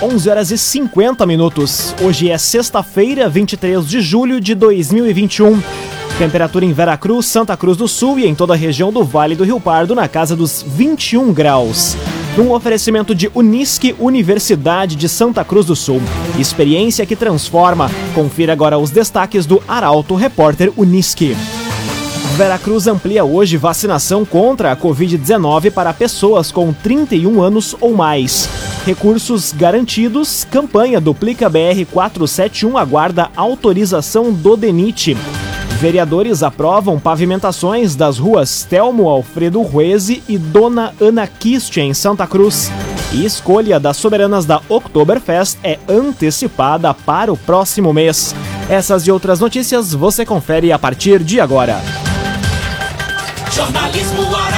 11 horas e 50 minutos. Hoje é sexta-feira, 23 de julho de 2021. Temperatura em Veracruz, Santa Cruz do Sul e em toda a região do Vale do Rio Pardo na casa dos 21 graus. Um oferecimento de Unisque Universidade de Santa Cruz do Sul. Experiência que transforma. Confira agora os destaques do Arauto Repórter Unisque. Veracruz amplia hoje vacinação contra a Covid-19 para pessoas com 31 anos ou mais. Recursos garantidos, campanha Duplica BR 471 aguarda autorização do DENIT. Vereadores aprovam pavimentações das ruas Telmo Alfredo Rueze e Dona Ana Kist em Santa Cruz. E escolha das soberanas da Oktoberfest é antecipada para o próximo mês. Essas e outras notícias você confere a partir de agora. Jornalismo.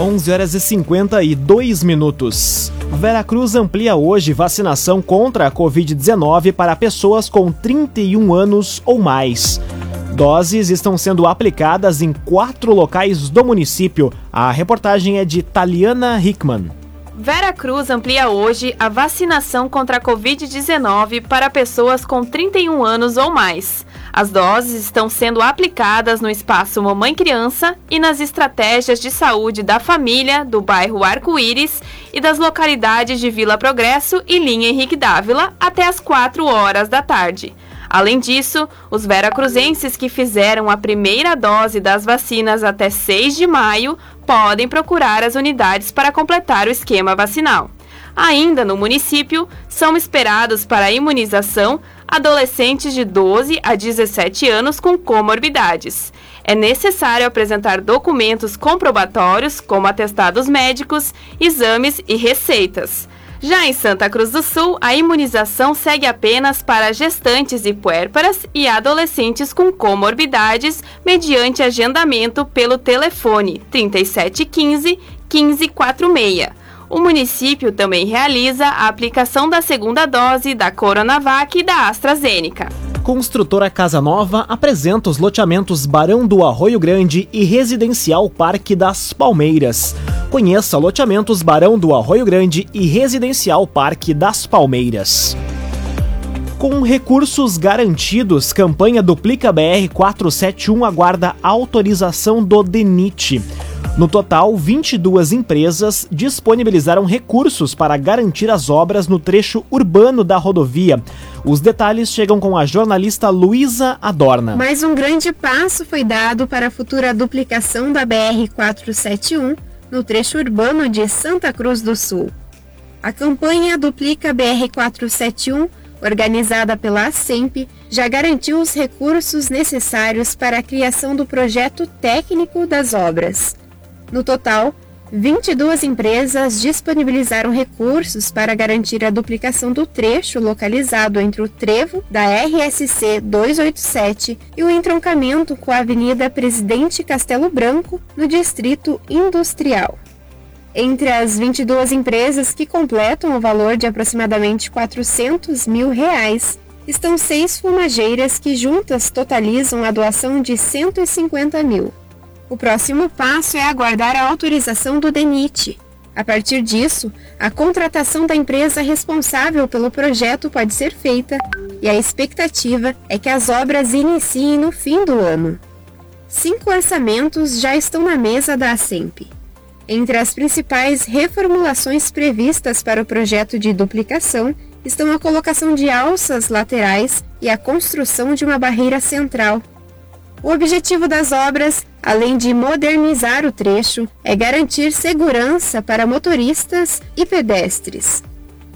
11 horas e 52 minutos. Veracruz amplia hoje vacinação contra a Covid-19 para pessoas com 31 anos ou mais. Doses estão sendo aplicadas em quatro locais do município. A reportagem é de Taliana Hickman. Vera Cruz amplia hoje a vacinação contra a Covid-19 para pessoas com 31 anos ou mais. As doses estão sendo aplicadas no espaço Mamãe Criança e nas estratégias de saúde da família do bairro Arco-Íris e das localidades de Vila Progresso e Linha Henrique Dávila até as 4 horas da tarde. Além disso, os veracruzenses que fizeram a primeira dose das vacinas até 6 de maio podem procurar as unidades para completar o esquema vacinal. Ainda no município, são esperados para a imunização adolescentes de 12 a 17 anos com comorbidades. É necessário apresentar documentos comprobatórios, como atestados médicos, exames e receitas. Já em Santa Cruz do Sul, a imunização segue apenas para gestantes e puérperas e adolescentes com comorbidades, mediante agendamento pelo telefone 3715 1546. O município também realiza a aplicação da segunda dose da Coronavac e da AstraZeneca. Construtora Casa Nova apresenta os loteamentos Barão do Arroio Grande e Residencial Parque das Palmeiras. Conheça loteamentos Barão do Arroio Grande e Residencial Parque das Palmeiras. Com recursos garantidos, campanha Duplica BR 471 aguarda autorização do DENIT. No total, 22 empresas disponibilizaram recursos para garantir as obras no trecho urbano da rodovia. Os detalhes chegam com a jornalista Luísa Adorna. Mais um grande passo foi dado para a futura duplicação da BR-471 no trecho urbano de Santa Cruz do Sul. A campanha Duplica BR-471, organizada pela ASEMP, já garantiu os recursos necessários para a criação do projeto técnico das obras. No total, 22 empresas disponibilizaram recursos para garantir a duplicação do trecho localizado entre o trevo da RSC 287 e o entroncamento com a Avenida Presidente Castelo Branco, no Distrito Industrial. Entre as 22 empresas que completam o valor de aproximadamente 400 mil reais, estão seis fumageiras que juntas totalizam a doação de 150 mil. O próximo passo é aguardar a autorização do DENIT. A partir disso, a contratação da empresa responsável pelo projeto pode ser feita e a expectativa é que as obras iniciem no fim do ano. Cinco orçamentos já estão na mesa da ASEMP. Entre as principais reformulações previstas para o projeto de duplicação estão a colocação de alças laterais e a construção de uma barreira central. O objetivo das obras além de modernizar o trecho, é garantir segurança para motoristas e pedestres.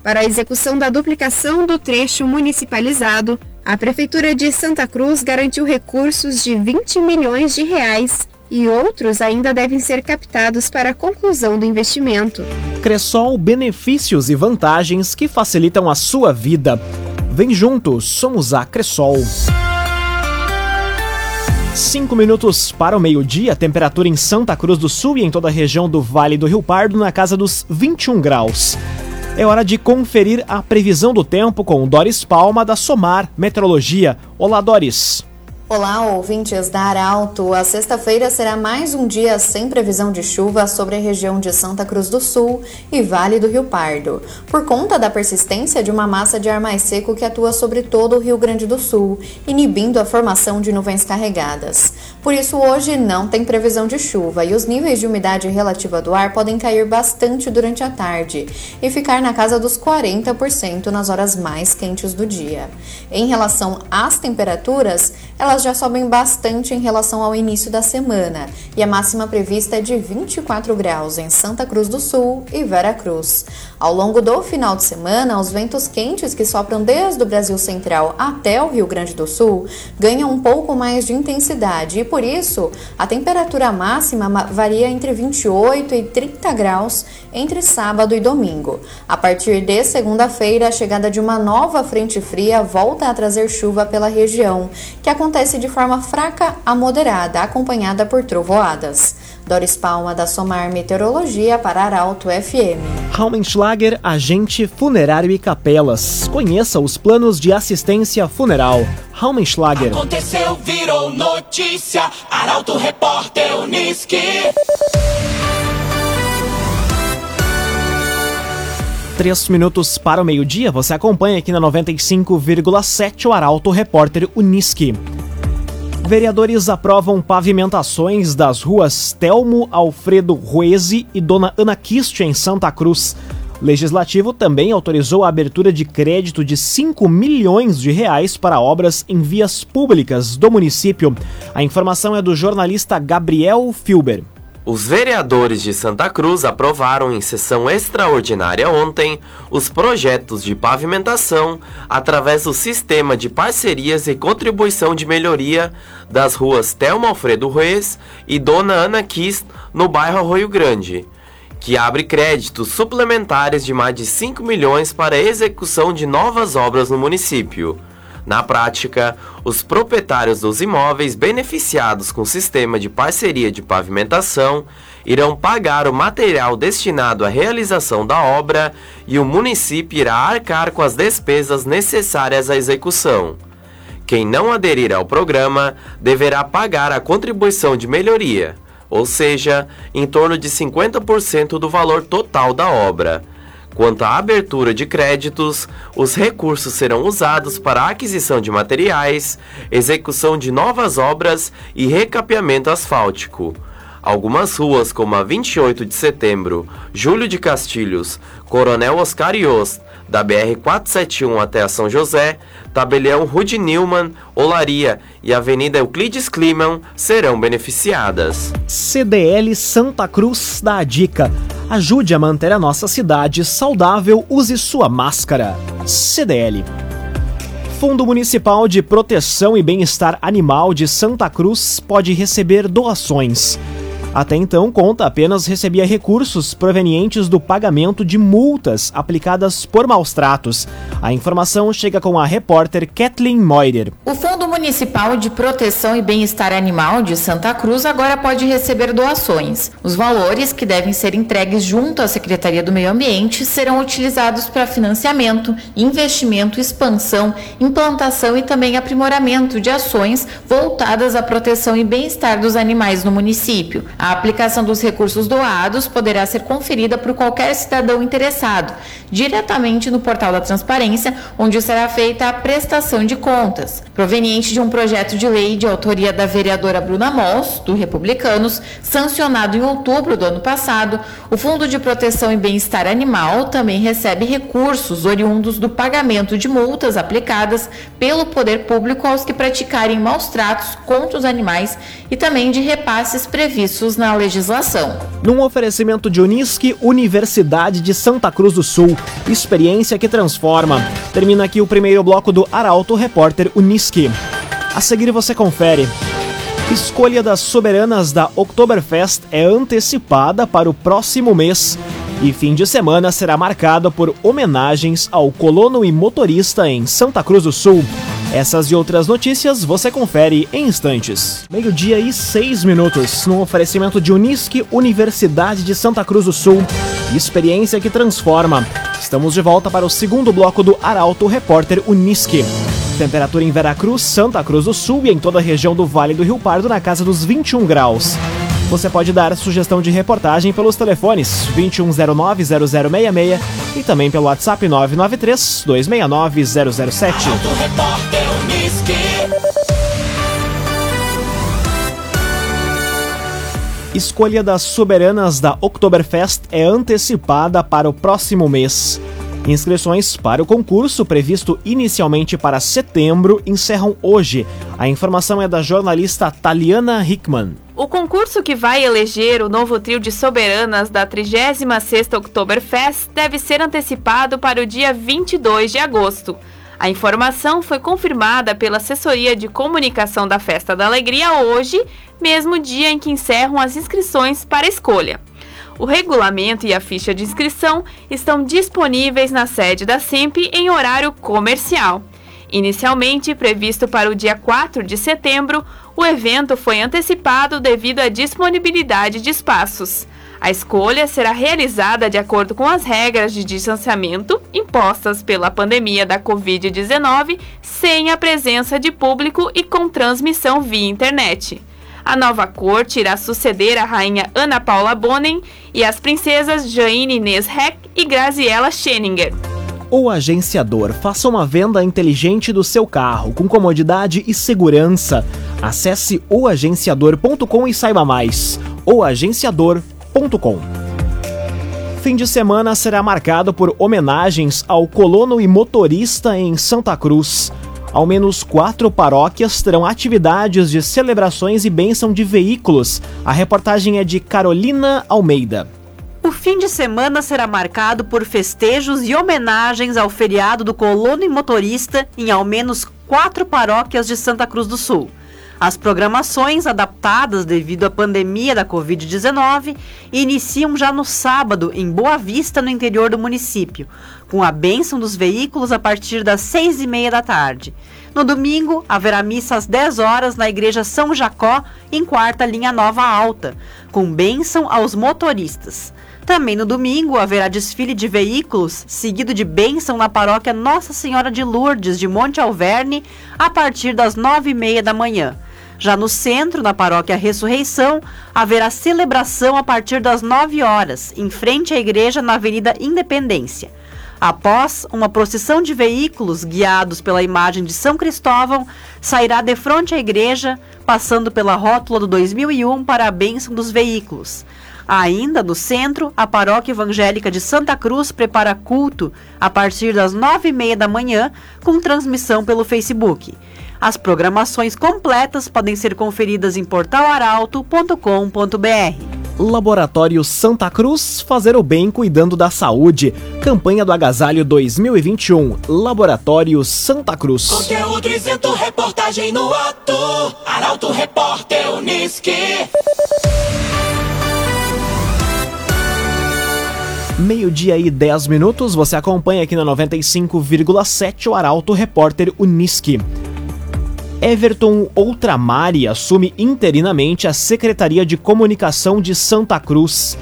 Para a execução da duplicação do trecho municipalizado, a Prefeitura de Santa Cruz garantiu recursos de 20 milhões de reais e outros ainda devem ser captados para a conclusão do investimento. Cressol, benefícios e vantagens que facilitam a sua vida. Vem juntos, somos a Cressol. Cinco minutos para o meio-dia, temperatura em Santa Cruz do Sul e em toda a região do Vale do Rio Pardo na casa dos 21 graus. É hora de conferir a previsão do tempo com Doris Palma da Somar Meteorologia. Olá, Doris. Olá, ouvintes da Arauto. A sexta-feira será mais um dia sem previsão de chuva sobre a região de Santa Cruz do Sul e Vale do Rio Pardo, por conta da persistência de uma massa de ar mais seco que atua sobre todo o Rio Grande do Sul, inibindo a formação de nuvens carregadas. Por isso, hoje não tem previsão de chuva e os níveis de umidade relativa do ar podem cair bastante durante a tarde e ficar na casa dos 40% nas horas mais quentes do dia. Em relação às temperaturas, elas já sobem bastante em relação ao início da semana e a máxima prevista é de 24 graus em Santa Cruz do Sul e Vera Cruz. Ao longo do final de semana, os ventos quentes que sopram desde o Brasil Central até o Rio Grande do Sul ganham um pouco mais de intensidade e por isso a temperatura máxima varia entre 28 e 30 graus entre sábado e domingo. A partir de segunda-feira, a chegada de uma nova frente fria volta a trazer chuva pela região, que acontece de forma fraca a moderada, acompanhada por trovoadas. Doris Palma, da Somar Meteorologia, para Arauto FM. Raumenschlager, agente funerário e capelas. Conheça os planos de assistência funeral. Raumenschlager. Aconteceu, virou notícia. Arauto Repórter Uniski. Três minutos para o meio-dia, você acompanha aqui na 95,7 o Arauto Repórter Uniski. Vereadores aprovam pavimentações das ruas Telmo Alfredo Ruese e Dona Ana Kist em Santa Cruz. Legislativo também autorizou a abertura de crédito de 5 milhões de reais para obras em vias públicas do município. A informação é do jornalista Gabriel Filber. Os vereadores de Santa Cruz aprovaram em sessão extraordinária ontem os projetos de pavimentação através do sistema de parcerias e contribuição de melhoria das ruas Telmo Alfredo Reis e Dona Ana Kist no bairro Arroio Grande, que abre créditos suplementares de mais de 5 milhões para a execução de novas obras no município. Na prática, os proprietários dos imóveis beneficiados com o sistema de parceria de pavimentação irão pagar o material destinado à realização da obra e o município irá arcar com as despesas necessárias à execução. Quem não aderir ao programa deverá pagar a contribuição de melhoria, ou seja, em torno de 50% do valor total da obra Quanto à abertura de créditos, os recursos serão usados para a aquisição de materiais, execução de novas obras e recapeamento asfáltico. Algumas ruas, como a 28 de setembro, Júlio de Castilhos, Coronel Oscar Yost, da BR-471 até a São José, Tabelião Rude Newman, Olaria e Avenida Euclides Kliman serão beneficiadas. CDL Santa Cruz dá a dica. Ajude a manter a nossa cidade saudável, use sua máscara. CDL. Fundo Municipal de Proteção e Bem-Estar Animal de Santa Cruz pode receber doações. Até então, Conta apenas recebia recursos provenientes do pagamento de multas aplicadas por maus tratos. A informação chega com a repórter Kathleen Moider. O Fundo Municipal de Proteção e Bem-Estar Animal de Santa Cruz agora pode receber doações. Os valores que devem ser entregues junto à Secretaria do Meio Ambiente serão utilizados para financiamento, investimento, expansão, implantação e também aprimoramento de ações voltadas à proteção e bem-estar dos animais no município. A aplicação dos recursos doados poderá ser conferida por qualquer cidadão interessado, diretamente no portal da Transparência, onde será feita a prestação de contas, proveniente de um projeto de lei de autoria da vereadora Bruna Moss, do Republicanos, sancionado em outubro do ano passado. O Fundo de Proteção e Bem-Estar Animal também recebe recursos oriundos do pagamento de multas aplicadas pelo poder público aos que praticarem maus tratos contra os animais e também de repasses previstos na legislação. Num oferecimento de Unisque, Universidade de Santa Cruz do Sul, experiência que transforma. Termina aqui o primeiro bloco do Arauto Repórter Unisque. A seguir você confere. Escolha das soberanas da Oktoberfest é antecipada para o próximo mês. E fim de semana será marcado por homenagens ao colono e motorista em Santa Cruz do Sul. Essas e outras notícias você confere em instantes. Meio-dia e seis minutos, no oferecimento de Unisque, Universidade de Santa Cruz do Sul. Experiência que transforma. Estamos de volta para o segundo bloco do Arauto Repórter Unisque. Temperatura em Veracruz, Santa Cruz do Sul e em toda a região do Vale do Rio Pardo na casa dos 21 graus. Você pode dar sugestão de reportagem pelos telefones 2109-0066 e também pelo WhatsApp 993-269-007. Escolha das soberanas da Oktoberfest é antecipada para o próximo mês. Inscrições para o concurso, previsto inicialmente para setembro, encerram hoje. A informação é da jornalista Taliana Hickman. O concurso que vai eleger o novo trio de soberanas da 36ª Oktoberfest deve ser antecipado para o dia 22 de agosto. A informação foi confirmada pela assessoria de comunicação da Festa da Alegria hoje, mesmo dia em que encerram as inscrições para escolha. O regulamento e a ficha de inscrição estão disponíveis na sede da SEMP em horário comercial. Inicialmente previsto para o dia 4 de setembro, o evento foi antecipado devido à disponibilidade de espaços. A escolha será realizada de acordo com as regras de distanciamento impostas pela pandemia da Covid-19, sem a presença de público e com transmissão via internet. A nova corte irá suceder a rainha Ana Paula Bonen e as princesas Jane Inês Heck e Graziella Scheninger. O agenciador faça uma venda inteligente do seu carro com comodidade e segurança. Acesse oagenciador.com e saiba mais. oagenciador.com Fim de semana será marcado por homenagens ao colono e motorista em Santa Cruz. Ao menos quatro paróquias terão atividades de celebrações e bênção de veículos. A reportagem é de Carolina Almeida. O fim de semana será marcado por festejos e homenagens ao feriado do colono e motorista em ao menos quatro paróquias de Santa Cruz do Sul. As programações, adaptadas devido à pandemia da Covid-19, iniciam já no sábado, em Boa Vista, no interior do município, com a bênção dos veículos a partir das seis e meia da tarde. No domingo, haverá missa às 10 horas na Igreja São Jacó, em quarta linha nova alta, com bênção aos motoristas. Também no domingo haverá desfile de veículos, seguido de bênção na paróquia Nossa Senhora de Lourdes de Monte Alverne, a partir das nove e meia da manhã. Já no centro, na paróquia Ressurreição, haverá celebração a partir das 9 horas, em frente à igreja na Avenida Independência. Após uma procissão de veículos guiados pela imagem de São Cristóvão, sairá de frente à igreja, passando pela rótula do 2001 para a bênção dos veículos. Ainda no centro, a paróquia evangélica de Santa Cruz prepara culto a partir das nove e meia da manhã, com transmissão pelo Facebook. As programações completas podem ser conferidas em portalaralto.com.br. Laboratório Santa Cruz, fazer o bem cuidando da saúde. Campanha do Agasalho 2021. Laboratório Santa Cruz. Conteúdo isento, reportagem no ato. Arauto Repórter Unisque. Meio-dia e 10 minutos, você acompanha aqui na 95,7 o Arauto Repórter Unisque. Everton Outramari assume interinamente a Secretaria de Comunicação de Santa Cruz.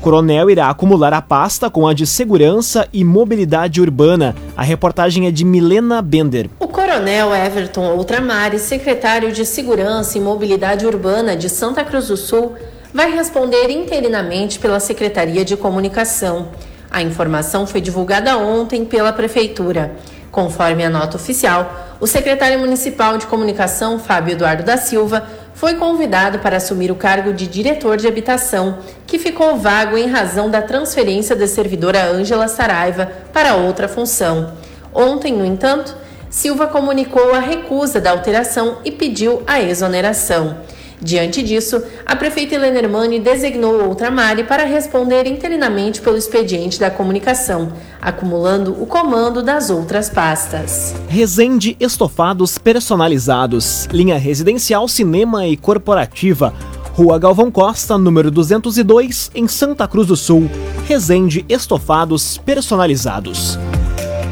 Coronel irá acumular a pasta com a de Segurança e Mobilidade Urbana. A reportagem é de Milena Bender. O coronel Everton Outramari, secretário de Segurança e Mobilidade Urbana de Santa Cruz do Sul, vai responder interinamente pela Secretaria de Comunicação. A informação foi divulgada ontem pela Prefeitura. Conforme a nota oficial, o secretário municipal de comunicação, Fábio Eduardo da Silva, foi convidado para assumir o cargo de diretor de habitação, que ficou vago em razão da transferência da servidora Ângela Saraiva para outra função. Ontem, no entanto, Silva comunicou a recusa da alteração e pediu a exoneração. Diante disso, a prefeita Helena Hermani designou outra Mari para responder interinamente pelo expediente da comunicação, acumulando o comando das outras pastas. Resende Estofados Personalizados, linha residencial, cinema e corporativa. Rua Galvão Costa, número 202, em Santa Cruz do Sul. Resende Estofados Personalizados.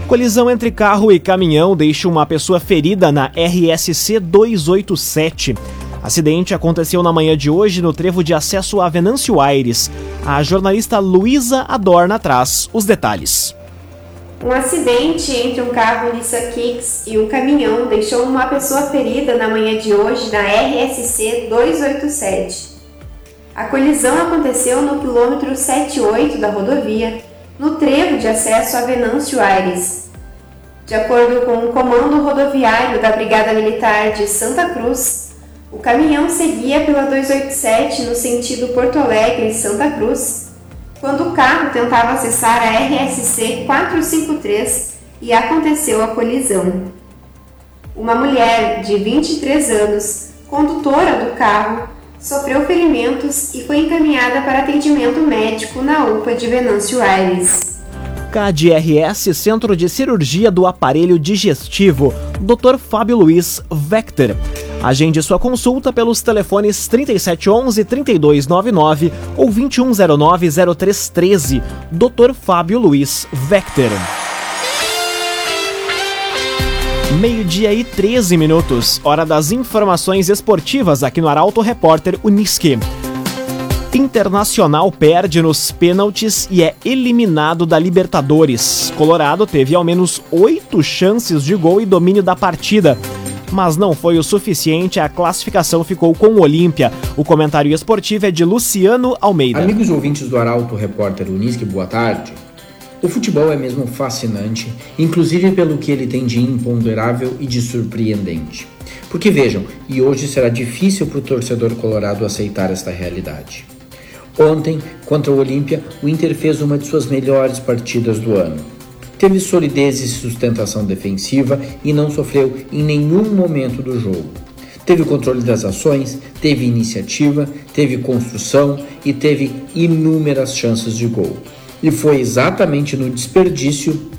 Colisão entre carro e caminhão deixa uma pessoa ferida na RSC 287. Acidente aconteceu na manhã de hoje no trevo de acesso a Venâncio Aires. A jornalista Luísa Adorna traz os detalhes. Um acidente entre um carro Nissan Kicks e um caminhão deixou uma pessoa ferida na manhã de hoje na RSC 287. A colisão aconteceu no quilômetro 78 da rodovia, no trevo de acesso a Venâncio Aires. De acordo com o comando rodoviário da Brigada Militar de Santa Cruz, o caminhão seguia pela 287 no sentido Porto Alegre Santa Cruz, quando o carro tentava acessar a RSC 453 e aconteceu a colisão. Uma mulher de 23 anos, condutora do carro, sofreu ferimentos e foi encaminhada para atendimento médico na UPA de Venâncio Aires. KDRS Centro de Cirurgia do Aparelho Digestivo, Dr. Fábio Luiz Vector. Agende sua consulta pelos telefones 3711-3299 ou 2109-0313. Dr. Fábio Luiz Vector. Meio-dia e 13 minutos, hora das informações esportivas aqui no Arauto Repórter Uniski. Internacional perde nos pênaltis e é eliminado da Libertadores. Colorado teve ao menos oito chances de gol e domínio da partida. Mas não foi o suficiente, a classificação ficou com o Olímpia. O comentário esportivo é de Luciano Almeida. Amigos ouvintes do Arauto Repórter Unisque, boa tarde. O futebol é mesmo fascinante, inclusive pelo que ele tem de imponderável e de surpreendente. Porque vejam, e hoje será difícil para o torcedor colorado aceitar esta realidade. Ontem, contra o Olímpia, o Inter fez uma de suas melhores partidas do ano. Teve solidez e sustentação defensiva e não sofreu em nenhum momento do jogo. Teve controle das ações, teve iniciativa, teve construção e teve inúmeras chances de gol. E foi exatamente no desperdício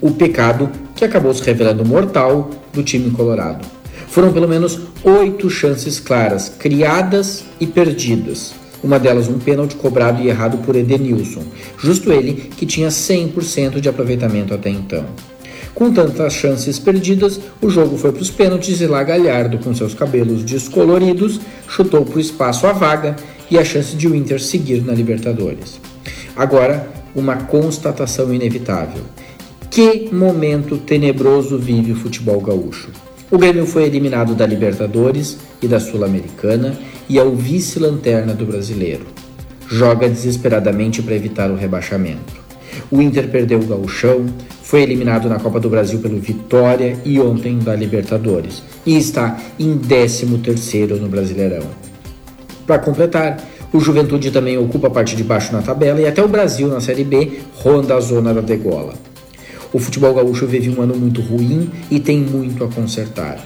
o pecado que acabou se revelando mortal do time colorado. Foram pelo menos oito chances claras, criadas e perdidas. Uma delas um pênalti cobrado e errado por Edenilson, justo ele que tinha 100% de aproveitamento até então. Com tantas chances perdidas, o jogo foi para os pênaltis e lá Galhardo, com seus cabelos descoloridos, chutou para o espaço a vaga e a chance de o Inter seguir na Libertadores. Agora, uma constatação inevitável. Que momento tenebroso vive o futebol gaúcho. O Grêmio foi eliminado da Libertadores e da Sul-Americana e é o vice-lanterna do brasileiro. Joga desesperadamente para evitar o rebaixamento. O Inter perdeu o gauchão, foi eliminado na Copa do Brasil pelo Vitória e ontem da Libertadores e está em 13º no Brasileirão. Para completar, o Juventude também ocupa a parte de baixo na tabela e até o Brasil na Série B ronda a zona da degola. O futebol gaúcho vive um ano muito ruim e tem muito a consertar.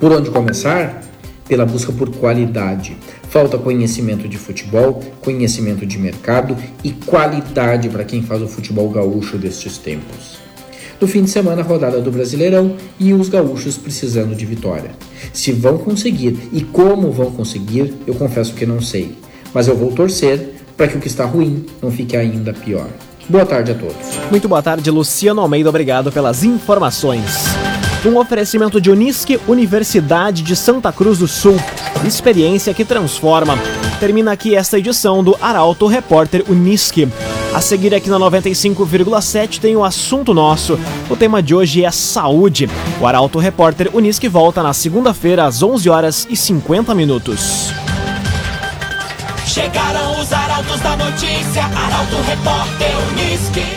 Por onde começar? Pela busca por qualidade. Falta conhecimento de futebol, conhecimento de mercado e qualidade para quem faz o futebol gaúcho destes tempos. No fim de semana, rodada do Brasileirão e os gaúchos precisando de vitória. Se vão conseguir e como vão conseguir, eu confesso que não sei. Mas eu vou torcer para que o que está ruim não fique ainda pior. Boa tarde a todos. Muito boa tarde, Luciano Almeida. Obrigado pelas informações. Um oferecimento de Unisque, Universidade de Santa Cruz do Sul. Experiência que transforma. Termina aqui esta edição do Arauto Repórter Unisque. A seguir aqui na 95,7 tem o assunto nosso. O tema de hoje é saúde. O Arauto Repórter Unisque volta na segunda-feira às 11 horas e 50 minutos. Chegaram os arautos da notícia, Arauto Repórter Unisque.